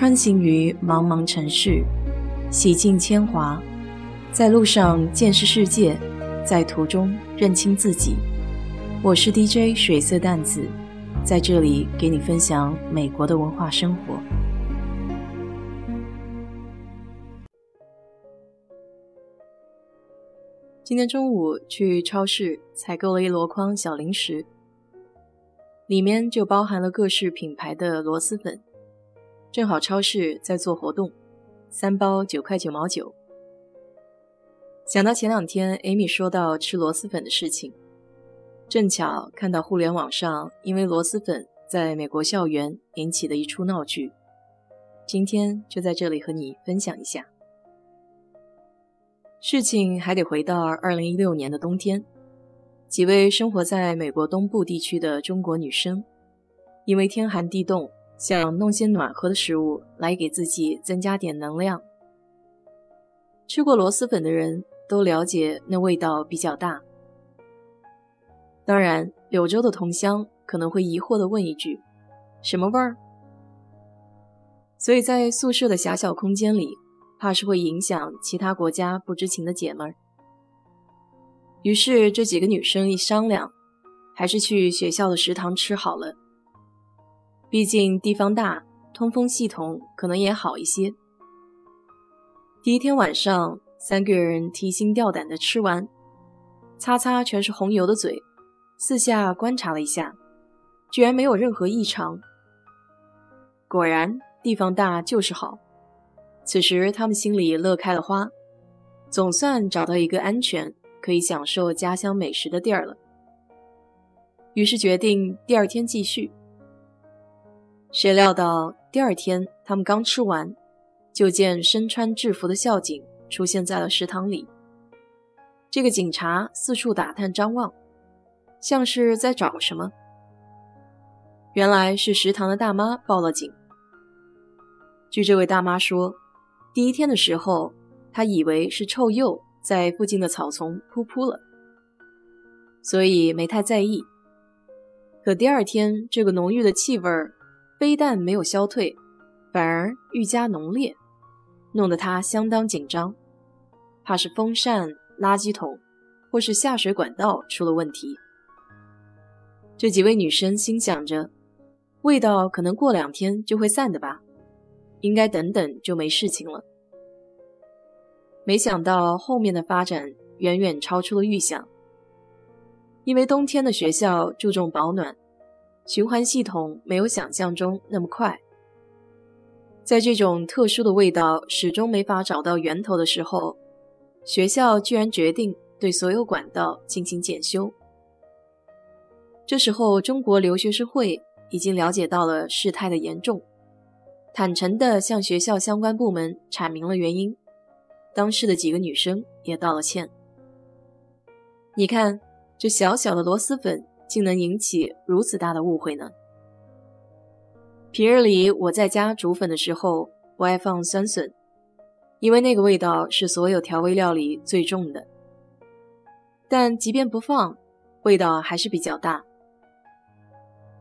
穿行于茫茫城市，洗尽铅华，在路上见识世界，在途中认清自己。我是 DJ 水色淡子，在这里给你分享美国的文化生活。今天中午去超市采购了一箩筐小零食，里面就包含了各式品牌的螺蛳粉。正好超市在做活动，三包九块九毛九。想到前两天 Amy 说到吃螺蛳粉的事情，正巧看到互联网上因为螺蛳粉在美国校园引起的一出闹剧，今天就在这里和你分享一下。事情还得回到二零一六年的冬天，几位生活在美国东部地区的中国女生，因为天寒地冻。想弄些暖和的食物来给自己增加点能量。吃过螺蛳粉的人都了解，那味道比较大。当然，柳州的同乡可能会疑惑地问一句：“什么味儿？”所以在宿舍的狭小空间里，怕是会影响其他国家不知情的姐妹儿。于是这几个女生一商量，还是去学校的食堂吃好了。毕竟地方大，通风系统可能也好一些。第一天晚上，三个人提心吊胆的吃完，擦擦全是红油的嘴，四下观察了一下，居然没有任何异常。果然，地方大就是好。此时他们心里乐开了花，总算找到一个安全可以享受家乡美食的地儿了。于是决定第二天继续。谁料到第二天，他们刚吃完，就见身穿制服的校警出现在了食堂里。这个警察四处打探张望，像是在找什么。原来是食堂的大妈报了警。据这位大妈说，第一天的时候，她以为是臭鼬在附近的草丛扑扑了，所以没太在意。可第二天，这个浓郁的气味儿。非但没有消退，反而愈加浓烈，弄得他相当紧张，怕是风扇、垃圾桶或是下水管道出了问题。这几位女生心想着，味道可能过两天就会散的吧，应该等等就没事情了。没想到后面的发展远远超出了预想，因为冬天的学校注重保暖。循环系统没有想象中那么快，在这种特殊的味道始终没法找到源头的时候，学校居然决定对所有管道进行检修。这时候，中国留学生会已经了解到了事态的严重，坦诚地向学校相关部门阐明了原因。当事的几个女生也道了歉。你看，这小小的螺蛳粉。竟能引起如此大的误会呢？平日里我在家煮粉的时候不爱放酸笋，因为那个味道是所有调味料里最重的。但即便不放，味道还是比较大。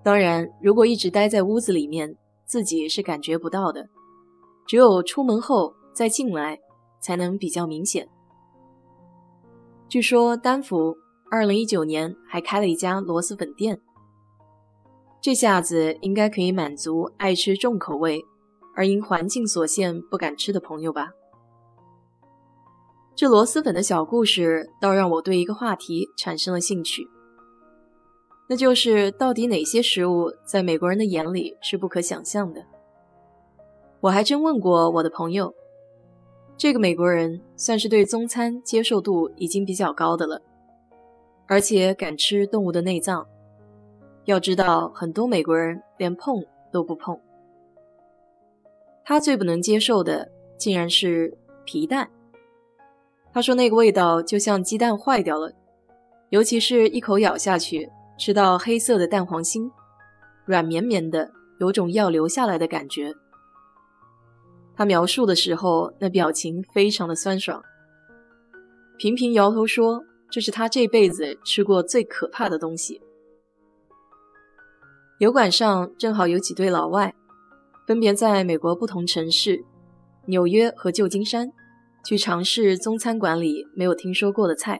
当然，如果一直待在屋子里面，自己是感觉不到的，只有出门后再进来，才能比较明显。据说丹佛。二零一九年还开了一家螺蛳粉店，这下子应该可以满足爱吃重口味而因环境所限不敢吃的朋友吧。这螺蛳粉的小故事倒让我对一个话题产生了兴趣，那就是到底哪些食物在美国人的眼里是不可想象的？我还真问过我的朋友，这个美国人算是对中餐接受度已经比较高的了。而且敢吃动物的内脏，要知道很多美国人连碰都不碰。他最不能接受的竟然是皮蛋。他说那个味道就像鸡蛋坏掉了，尤其是一口咬下去，吃到黑色的蛋黄心，软绵绵的，有种要流下来的感觉。他描述的时候，那表情非常的酸爽，频频摇头说。这是他这辈子吃过最可怕的东西。油管上正好有几对老外，分别在美国不同城市，纽约和旧金山，去尝试中餐馆里没有听说过的菜。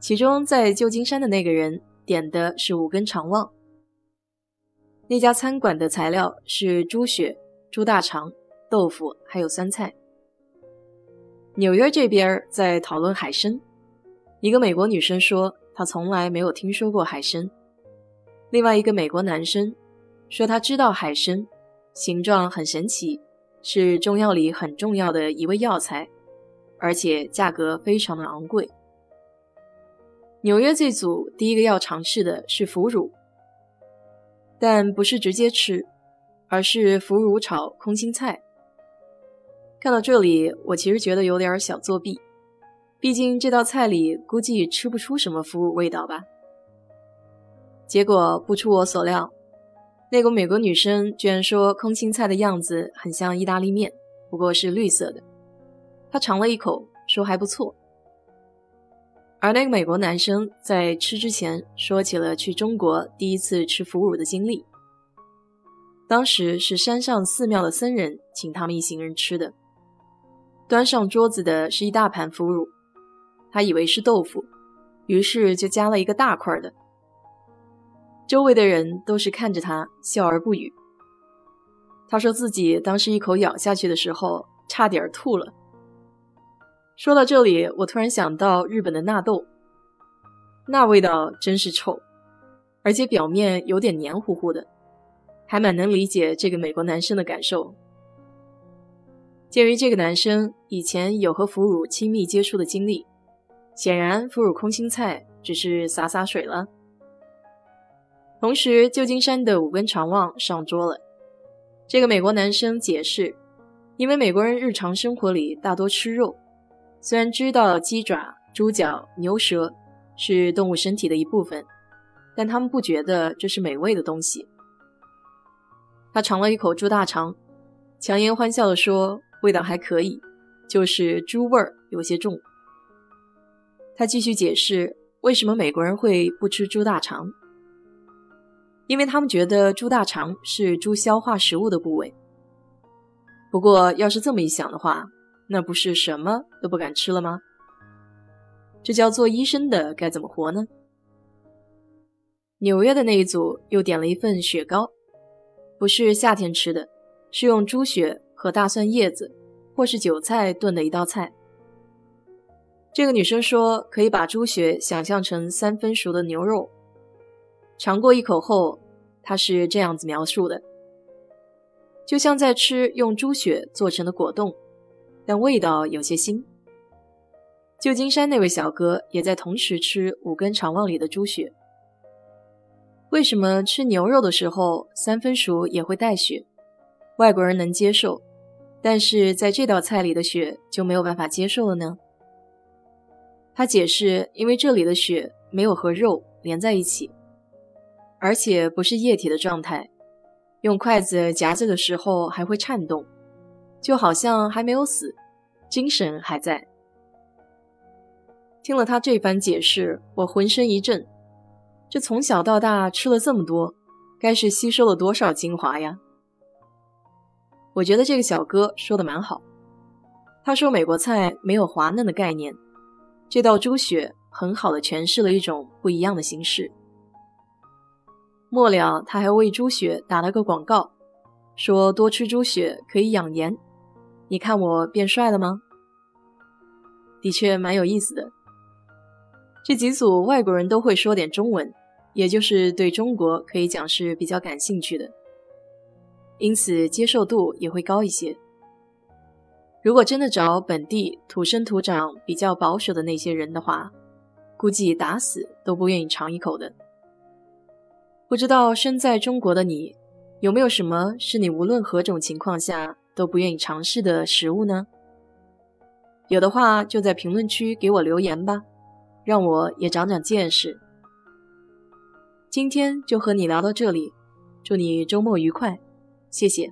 其中在旧金山的那个人点的是五根肠旺。那家餐馆的材料是猪血、猪大肠、豆腐，还有酸菜。纽约这边在讨论海参，一个美国女生说她从来没有听说过海参，另外一个美国男生说他知道海参，形状很神奇，是中药里很重要的一味药材，而且价格非常的昂贵。纽约这组第一个要尝试的是腐乳。但不是直接吃，而是腐乳炒空心菜。看到这里，我其实觉得有点小作弊，毕竟这道菜里估计吃不出什么腐乳味道吧。结果不出我所料，那个美国女生居然说空心菜的样子很像意大利面，不过是绿色的。她尝了一口，说还不错。而那个美国男生在吃之前说起了去中国第一次吃腐乳的经历。当时是山上寺庙的僧人请他们一行人吃的，端上桌子的是一大盘腐乳，他以为是豆腐，于是就夹了一个大块的。周围的人都是看着他笑而不语。他说自己当时一口咬下去的时候，差点吐了。说到这里，我突然想到日本的纳豆，那味道真是臭，而且表面有点黏糊糊的，还蛮能理解这个美国男生的感受。鉴于这个男生以前有和腐乳亲密接触的经历，显然腐乳空心菜只是洒洒水了。同时，旧金山的五根肠旺上桌了。这个美国男生解释，因为美国人日常生活里大多吃肉。虽然知道鸡爪、猪脚、牛舌是动物身体的一部分，但他们不觉得这是美味的东西。他尝了一口猪大肠，强颜欢笑地说：“味道还可以，就是猪味儿有些重。”他继续解释为什么美国人会不吃猪大肠，因为他们觉得猪大肠是猪消化食物的部位。不过，要是这么一想的话，那不是什么都不敢吃了吗？这叫做医生的该怎么活呢？纽约的那一组又点了一份雪糕，不是夏天吃的，是用猪血和大蒜叶子或是韭菜炖的一道菜。这个女生说，可以把猪血想象成三分熟的牛肉。尝过一口后，她是这样子描述的：就像在吃用猪血做成的果冻。但味道有些腥。旧金山那位小哥也在同时吃五根肠旺里的猪血。为什么吃牛肉的时候三分熟也会带血？外国人能接受，但是在这道菜里的血就没有办法接受了呢？他解释，因为这里的血没有和肉连在一起，而且不是液体的状态，用筷子夹着的时候还会颤动。就好像还没有死，精神还在。听了他这番解释，我浑身一震。这从小到大吃了这么多，该是吸收了多少精华呀？我觉得这个小哥说的蛮好。他说美国菜没有滑嫩的概念，这道猪血很好的诠释了一种不一样的形式。末了，他还为猪血打了个广告，说多吃猪血可以养颜。你看我变帅了吗？的确蛮有意思的。这几组外国人都会说点中文，也就是对中国可以讲是比较感兴趣的，因此接受度也会高一些。如果真的找本地土生土长比较保守的那些人的话，估计打死都不愿意尝一口的。不知道身在中国的你，有没有什么是你无论何种情况下？都不愿意尝试的食物呢？有的话就在评论区给我留言吧，让我也长长见识。今天就和你聊到这里，祝你周末愉快，谢谢。